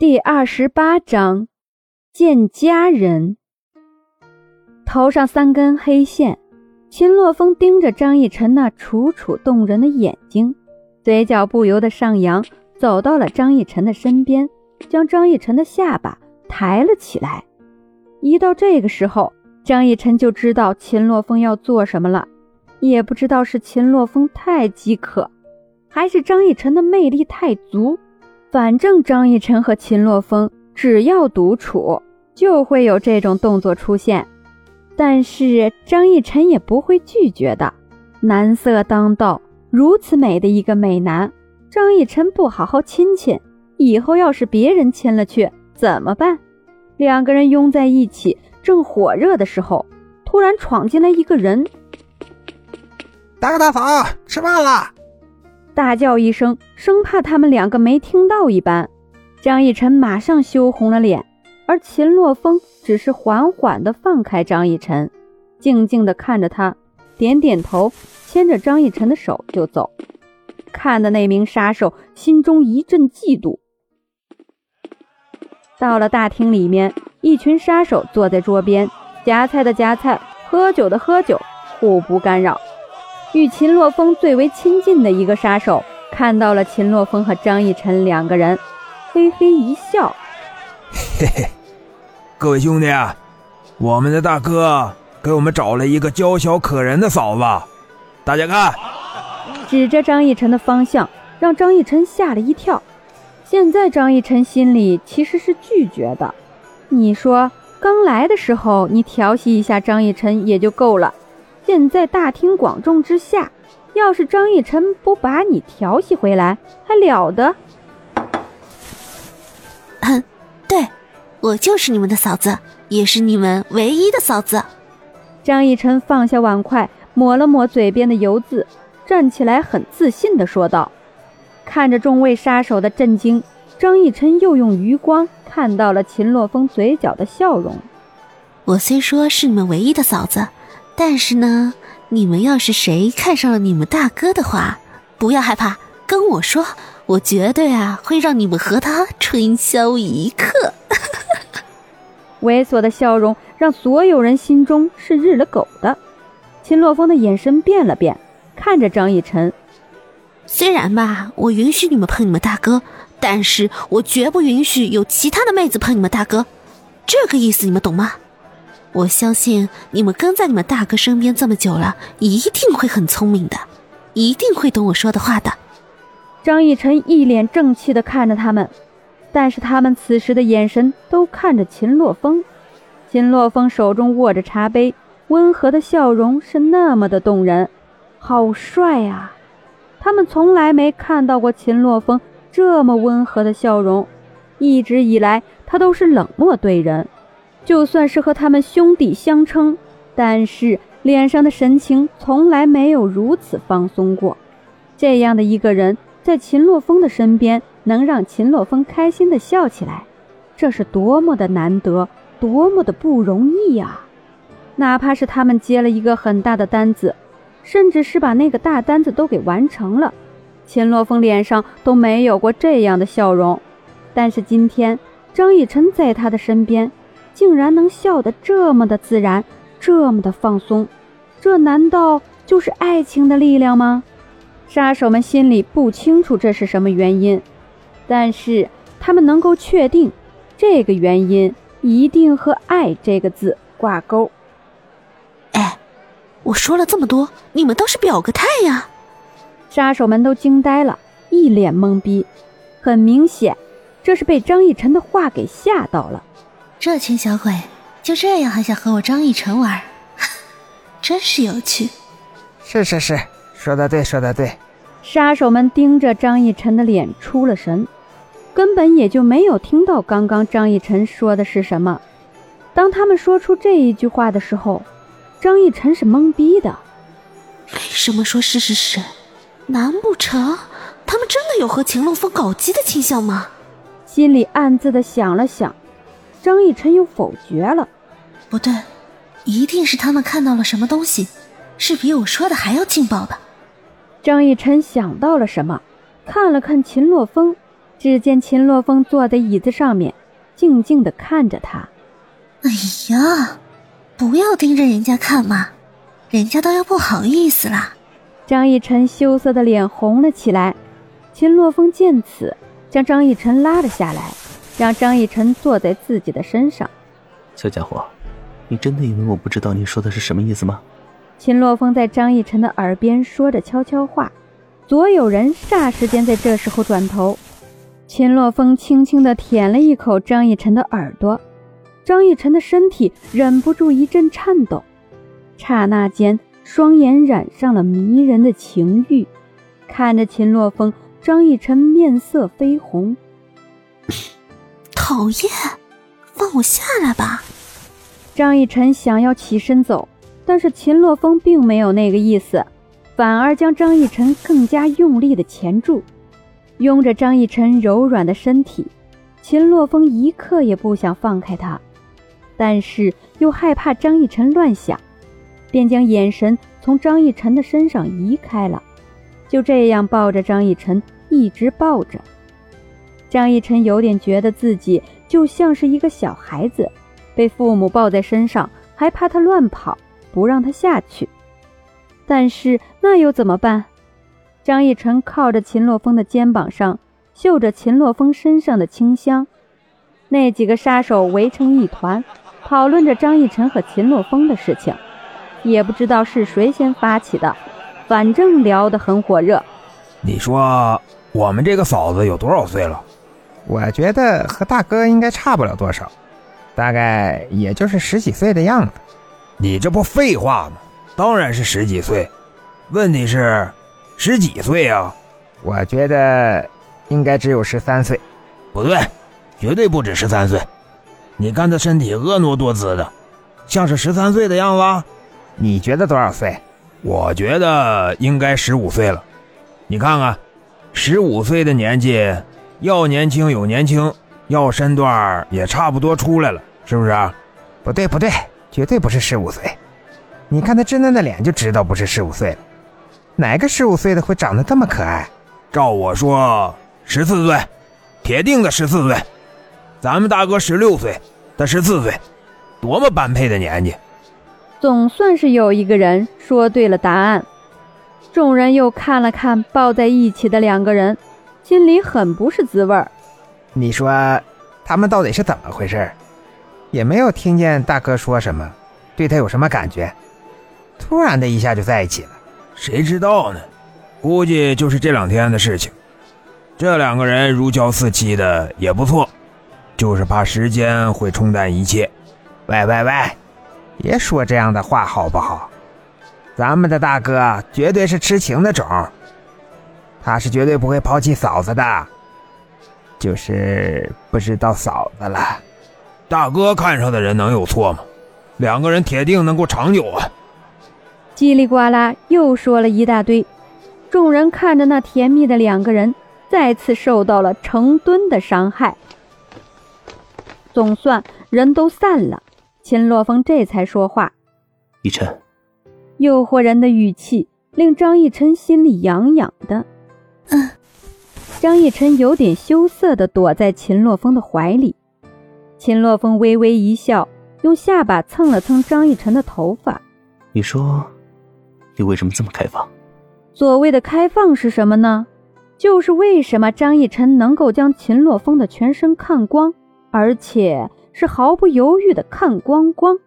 第二十八章，见家人。头上三根黑线，秦洛风盯着张逸晨那楚楚动人的眼睛，嘴角不由得上扬，走到了张逸晨的身边，将张逸晨的下巴抬了起来。一到这个时候，张逸晨就知道秦洛风要做什么了，也不知道是秦洛风太饥渴，还是张逸晨的魅力太足。反正张逸晨和秦洛风只要独处，就会有这种动作出现。但是张逸晨也不会拒绝的。男色当道，如此美的一个美男，张逸晨不好好亲亲，以后要是别人亲了去怎么办？两个人拥在一起，正火热的时候，突然闯进来一个人。大哥大嫂，吃饭了。大叫一声，生怕他们两个没听到一般。张逸晨马上羞红了脸，而秦洛风只是缓缓地放开张逸晨，静静地看着他，点点头，牵着张逸晨的手就走。看的那名杀手心中一阵嫉妒。到了大厅里面，一群杀手坐在桌边，夹菜的夹菜，喝酒的喝酒，互不干扰。与秦洛风最为亲近的一个杀手看到了秦洛风和张逸晨两个人，嘿嘿一笑：“嘿嘿，各位兄弟啊，我们的大哥给我们找了一个娇小可人的嫂子，大家看。”指着张逸晨的方向，让张逸晨吓了一跳。现在张逸晨心里其实是拒绝的。你说刚来的时候你调戏一下张逸晨也就够了。现在大庭广众之下，要是张逸晨不把你调戏回来，还了得？哼，对，我就是你们的嫂子，也是你们唯一的嫂子。张逸晨放下碗筷，抹了抹嘴边的油渍，站起来，很自信的说道。看着众位杀手的震惊，张逸晨又用余光看到了秦洛风嘴角的笑容。我虽说是你们唯一的嫂子。但是呢，你们要是谁看上了你们大哥的话，不要害怕，跟我说，我绝对啊会让你们和他春宵一刻。猥琐的笑容让所有人心中是日了狗的。秦洛风的眼神变了变，看着张逸晨。虽然吧，我允许你们碰你们大哥，但是我绝不允许有其他的妹子碰你们大哥，这个意思你们懂吗？我相信你们跟在你们大哥身边这么久了，一定会很聪明的，一定会懂我说的话的。张逸晨一脸正气的看着他们，但是他们此时的眼神都看着秦洛风。秦洛风手中握着茶杯，温和的笑容是那么的动人，好帅啊！他们从来没看到过秦洛风这么温和的笑容，一直以来他都是冷漠对人。就算是和他们兄弟相称，但是脸上的神情从来没有如此放松过。这样的一个人，在秦洛风的身边，能让秦洛风开心的笑起来，这是多么的难得，多么的不容易呀！哪怕是他们接了一个很大的单子，甚至是把那个大单子都给完成了，秦洛风脸上都没有过这样的笑容。但是今天，张逸晨在他的身边。竟然能笑得这么的自然，这么的放松，这难道就是爱情的力量吗？杀手们心里不清楚这是什么原因，但是他们能够确定，这个原因一定和“爱”这个字挂钩。哎，我说了这么多，你们倒是表个态呀！杀手们都惊呆了，一脸懵逼。很明显，这是被张逸晨的话给吓到了。这群小鬼就这样还想和我张逸晨玩，真是有趣。是是是，说的对，说的对。杀手们盯着张逸晨的脸出了神，根本也就没有听到刚刚张逸晨说的是什么。当他们说出这一句话的时候，张逸晨是懵逼的。为什么说是是是？难不成他们真的有和秦洛风搞基的倾向吗？心里暗自的想了想。张逸晨又否决了，不对，一定是他们看到了什么东西，是比我说的还要劲爆的。张逸晨想到了什么，看了看秦洛风，只见秦洛风坐在椅子上面，静静的看着他。哎呀，不要盯着人家看嘛，人家都要不好意思啦。张逸晨羞涩的脸红了起来。秦洛风见此，将张逸晨拉了下来，让张逸晨坐在自己的身上。小家伙，你真的以为我不知道你说的是什么意思吗？秦洛风在张逸晨的耳边说着悄悄话，所有人霎时间在这时候转头。秦洛风轻轻地舔了一口张逸晨的耳朵，张逸晨的身体忍不住一阵颤抖，刹那间，双眼染上了迷人的情欲，看着秦洛风，张逸晨面色绯红。讨厌，放我下来吧！张逸晨想要起身走，但是秦洛风并没有那个意思，反而将张逸晨更加用力的钳住。拥着张逸晨柔软的身体，秦洛风一刻也不想放开他，但是又害怕张逸晨乱想，便将眼神从张逸晨的身上移开了。就这样抱着张逸晨，一直抱着。张逸晨有点觉得自己就像是一个小孩子，被父母抱在身上，还怕他乱跑，不让他下去。但是那又怎么办？张逸晨靠着秦洛风的肩膀上，嗅着秦洛风身上的清香。那几个杀手围成一团，讨论着张逸晨和秦洛风的事情，也不知道是谁先发起的，反正聊得很火热。你说我们这个嫂子有多少岁了？我觉得和大哥应该差不了多少，大概也就是十几岁的样子。你这不废话吗？当然是十几岁。问题是。十几岁呀？我觉得应该只有十三岁。不对，绝对不止十三岁。你看他身体婀娜多姿的，像是十三岁的样子。你觉得多少岁？我觉得应该十五岁了。你看看，十五岁的年纪，要年轻有年轻，要身段也差不多出来了，是不是？啊不对，不对，绝对不是十五岁。你看他稚嫩的脸，就知道不是十五岁了。哪个十五岁的会长得这么可爱？照我说，十四岁，铁定的十四岁。咱们大哥十六岁，他十四岁，多么般配的年纪！总算是有一个人说对了答案。众人又看了看抱在一起的两个人，心里很不是滋味儿。你说他们到底是怎么回事？也没有听见大哥说什么，对他有什么感觉？突然的一下就在一起了。谁知道呢？估计就是这两天的事情。这两个人如胶似漆的也不错，就是怕时间会冲淡一切。喂喂喂，别说这样的话好不好？咱们的大哥绝对是痴情的种，他是绝对不会抛弃嫂子的，就是不知道嫂子了。大哥看上的人能有错吗？两个人铁定能够长久啊！叽里呱啦又说了一大堆，众人看着那甜蜜的两个人，再次受到了成吨的伤害。总算人都散了，秦洛风这才说话：“逸晨。”诱惑人的语气令张逸晨心里痒痒的。嗯。张逸晨有点羞涩地躲在秦洛风的怀里。秦洛风微微一笑，用下巴蹭了蹭张逸晨的头发：“你说。”你为什么这么开放？所谓的开放是什么呢？就是为什么张逸晨能够将秦洛风的全身看光，而且是毫不犹豫的看光光。